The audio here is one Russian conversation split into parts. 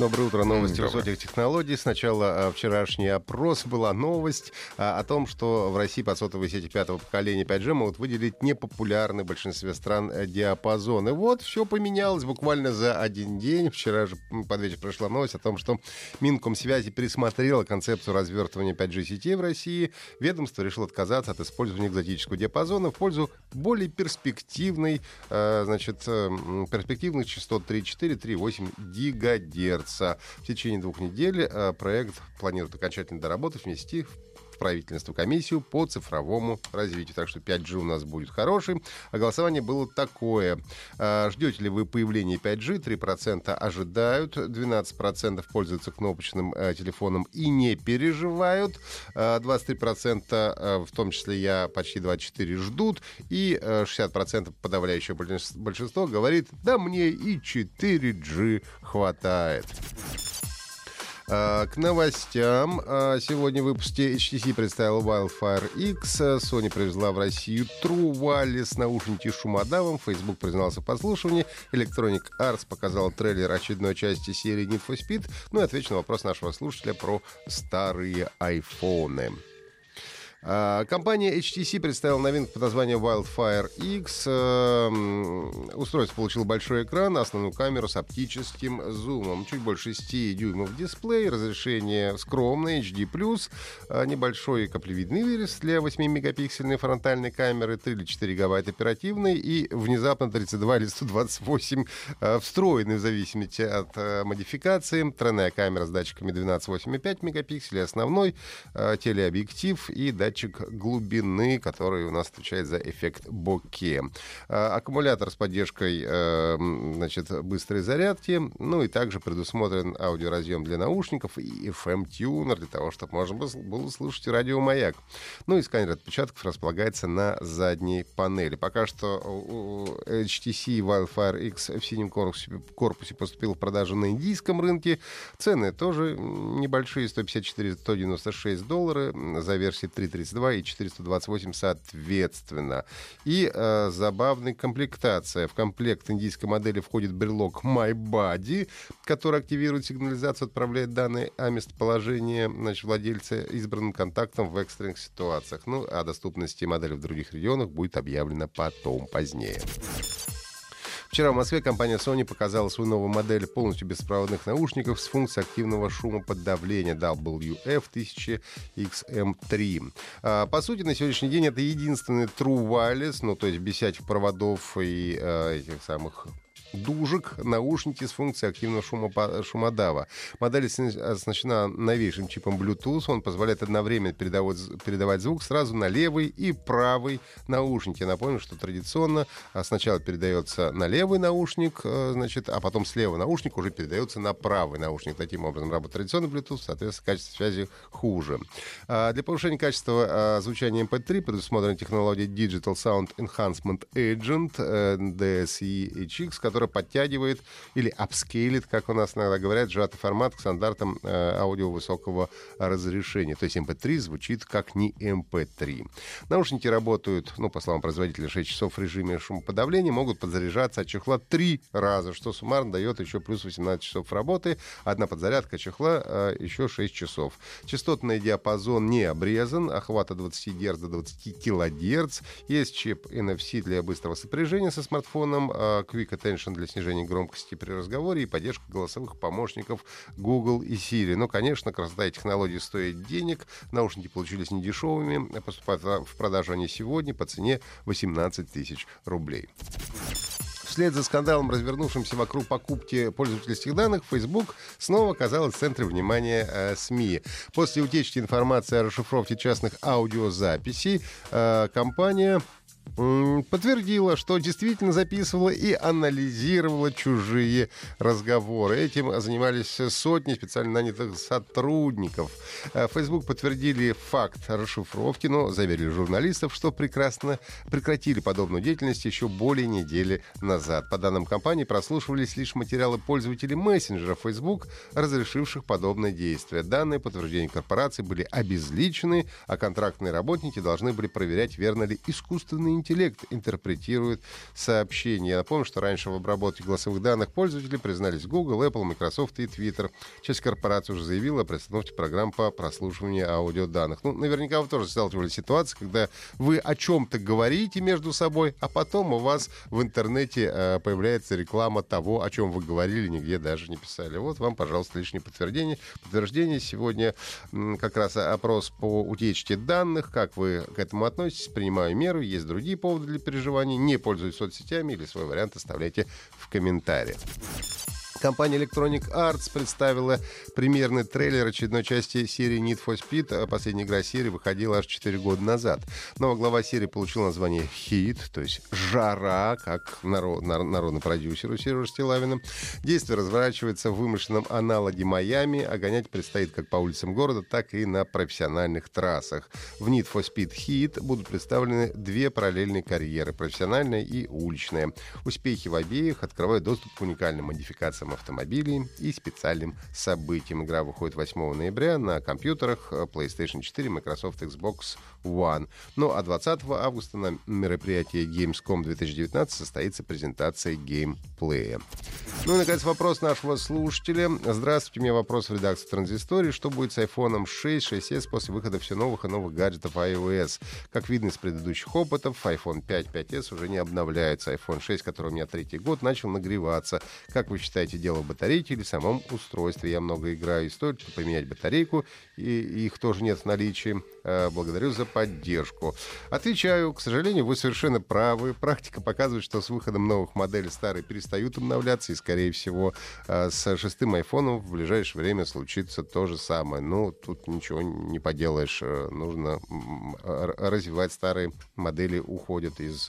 Доброе утро. Новости высоких технологий. Сначала а, вчерашний опрос была новость а, о том, что в России под сотовые сети пятого поколения 5G могут выделить непопулярный в большинстве стран э, диапазон. И вот все поменялось буквально за один день. Вчера же под вечер прошла новость о том, что Минкомсвязи пересмотрела концепцию развертывания 5G сетей в России. Ведомство решило отказаться от использования экзотического диапазона в пользу более перспективной, э, значит, э, перспективных частот 3,4, 3,8 гигагерц месяца. В течение двух недель э, проект планирует окончательно доработать, внести в правительство комиссию по цифровому развитию. Так что 5G у нас будет хороший. А голосование было такое. А, ждете ли вы появления 5G? 3% ожидают, 12% пользуются кнопочным э, телефоном и не переживают. 23% а, э, в том числе я почти 24 ждут. И 60% э, подавляющее большинство говорит, да мне и 4G хватает. А, к новостям. А, сегодня в выпуске HTC представил Wildfire X, Sony привезла в Россию True Wireless наушники шумодавом, Facebook признался в подслушивании, Electronic Arts показал трейлер очередной части серии Need for Speed, ну и отвечу на вопрос нашего слушателя про старые айфоны. А, компания HTC представила новинку под названием Wildfire X. Эм, устройство получило большой экран, основную камеру с оптическим зумом. Чуть больше 6 дюймов дисплей, разрешение скромное, HD+, а, небольшой каплевидный вырез для 8-мегапиксельной фронтальной камеры, 3 или 4 гигабайт оперативной и внезапно 32 или 128 а, встроенный в зависимости от модификации. Тройная камера с датчиками 12,8,5 мегапикселей, основной телеобъектив и датчик датчик глубины, который у нас отвечает за эффект боке. А, аккумулятор с поддержкой э, значит, быстрой зарядки. Ну и также предусмотрен аудиоразъем для наушников и FM-тюнер для того, чтобы можно было слушать радиомаяк. Ну и сканер отпечатков располагается на задней панели. Пока что HTC Wildfire X в синем корпусе, поступил в продажу на индийском рынке. Цены тоже небольшие, 154-196 долларов за версии 3.3 432 и 428 соответственно. И э, забавная комплектация. В комплект индийской модели входит брелок My Body, который активирует сигнализацию, отправляет данные о местоположении значит, владельца избранным контактом в экстренных ситуациях. Ну, о доступности модели в других регионах будет объявлено потом, позднее. Вчера в Москве компания Sony показала свою новую модель полностью беспроводных наушников с функцией активного шумоподавления WF-1000XM3. А, по сути, на сегодняшний день это единственный True Wireless, ну, то есть без всяких проводов и э, этих самых дужек, наушники с функцией активного шумо шумодава. Модель оснащена новейшим чипом Bluetooth. Он позволяет одновременно передавать, передавать звук сразу на левый и правый наушники. Напомню, что традиционно сначала передается на левый наушник, э, значит, а потом с левого наушника уже передается на правый наушник. Таким образом работает традиционный Bluetooth, соответственно, качество связи хуже. А, для повышения качества а, звучания MP3 эм предусмотрена технология Digital Sound Enhancement Agent э, DSE-HX, которая которая подтягивает или апскейлит, как у нас иногда говорят, сжатый формат к стандартам э, аудио высокого разрешения. То есть MP3 эм звучит как не MP3. Эм Наушники работают, ну, по словам производителя, 6 часов в режиме шумоподавления, могут подзаряжаться от чехла 3 раза, что суммарно дает еще плюс 18 часов работы. Одна подзарядка чехла э, еще 6 часов. Частотный диапазон не обрезан, охват от 20 Гц до 20 кГц. Есть чип NFC для быстрого сопряжения со смартфоном, э, Quick Attention Function для снижения громкости при разговоре и поддержка голосовых помощников Google и Siri. Но, конечно, красота и технологии стоят денег. Наушники получились недешевыми. Поступают в продажу они сегодня по цене 18 тысяч рублей. Вслед за скандалом, развернувшимся вокруг покупки пользовательских данных, Facebook снова оказалась в центре внимания э, СМИ. После утечки информации о расшифровке частных аудиозаписей э, компания подтвердила, что действительно записывала и анализировала чужие разговоры. Этим занимались сотни специально нанятых сотрудников. Э, Facebook подтвердили факт расшифровки, но заверили журналистов, что прекрасно прекратили подобную деятельность еще более недели назад. По данным компании, прослушивались лишь материалы пользователей мессенджера Facebook, разрешивших подобное действие. Данные подтверждения корпорации были обезличены, а контрактные работники должны были проверять, верно ли искусственный интеллект интеллект интерпретирует сообщения. Я напомню, что раньше в обработке голосовых данных пользователей признались Google, Apple, Microsoft и Twitter. Часть корпораций уже заявила о приостановке программ по прослушиванию аудиоданных. Ну, наверняка вы тоже сталкивались с ситуацией, когда вы о чем-то говорите между собой, а потом у вас в интернете э, появляется реклама того, о чем вы говорили, нигде даже не писали. Вот вам, пожалуйста, лишнее подтверждение. Подтверждение сегодня как раз опрос по утечке данных. Как вы к этому относитесь? Принимаю меры. Есть другие поводы для переживаний, не пользуйтесь соцсетями или свой вариант оставляйте в комментариях. Компания Electronic Arts представила примерный трейлер очередной части серии Need for Speed. Последняя игра серии выходила аж 4 года назад. Новая глава серии получила название Heat, то есть «Жара», как народ, народный продюсер у Сережи Стилавина. Действие разворачивается в вымышленном аналоге Майами, а гонять предстоит как по улицам города, так и на профессиональных трассах. В Need for Speed Heat будут представлены две параллельные карьеры, профессиональная и уличная. Успехи в обеих открывают доступ к уникальным модификациям продажам автомобилей и специальным событиям. Игра выходит 8 ноября на компьютерах э, PlayStation 4, Microsoft Xbox One. Ну а 20 августа на мероприятии Gamescom 2019 состоится презентация геймплея. Ну и, наконец, вопрос нашего слушателя. Здравствуйте, у меня вопрос в редакции Транзистории. Что будет с iPhone 6, 6s после выхода все новых и новых гаджетов iOS? Как видно из предыдущих опытов, iPhone 5, 5s уже не обновляется. iPhone 6, который у меня третий год, начал нагреваться. Как вы считаете, дело в батарейке или самом устройстве? Я много играю, и стоит поменять батарейку, и их тоже нет в наличии. Э, благодарю за поддержку. Отвечаю, к сожалению, вы совершенно правы. Практика показывает, что с выходом новых моделей старые перестают обновляться, и, скорее всего, э, с шестым айфоном в ближайшее время случится то же самое. Ну, тут ничего не поделаешь. Э, нужно развивать старые модели, уходят из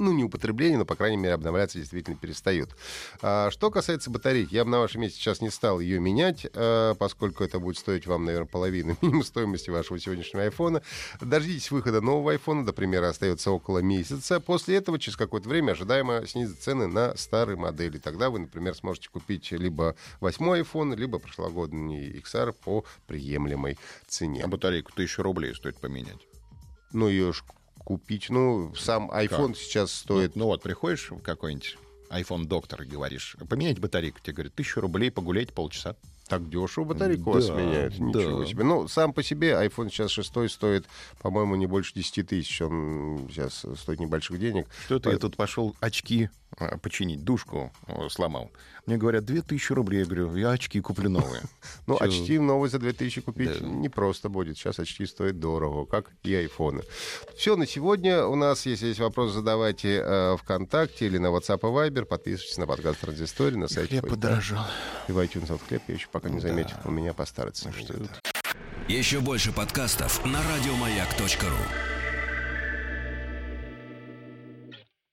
ну, не употребление, но, по крайней мере, обновляться действительно перестают. А, что касается батарейки, я бы на вашем месте сейчас не стал ее менять, а, поскольку это будет стоить вам, наверное, половину минимум стоимости вашего сегодняшнего айфона. Дождитесь выхода нового айфона, до примера, остается около месяца. После этого, через какое-то время, ожидаемо снизят цены на старые модели. Тогда вы, например, сможете купить либо восьмой iPhone, либо прошлогодний XR по приемлемой цене. А батарейку тысячу рублей стоит поменять. Ну, ее купить. Ну, сам iPhone как? сейчас стоит... Ну, ну вот, приходишь в какой-нибудь iPhone доктор и говоришь, поменять батарейку, тебе говорят, тысячу рублей, погулять полчаса. Так дешево батарейку да, вас меняют. Ничего да. себе. Ну, сам по себе iPhone сейчас 6 стоит, по-моему, не больше 10 тысяч. Он сейчас стоит небольших денег. Что это По... я тут пошел очки починить, душку сломал. Мне говорят, 2000 рублей. Я говорю, я очки куплю новые. Ну, очки новые за 2000 купить не просто будет. Сейчас очки стоят дорого, как и айфоны. Все на сегодня. У нас, если есть вопросы, задавайте э, ВКонтакте или на WhatsApp и Viber. Подписывайтесь на подкаст Транзистории на сайте. Хлеб подорожал. И в iTunes вот хлеб я еще пока не заметил. У меня по старости. Еще больше подкастов на радиомаяк.ру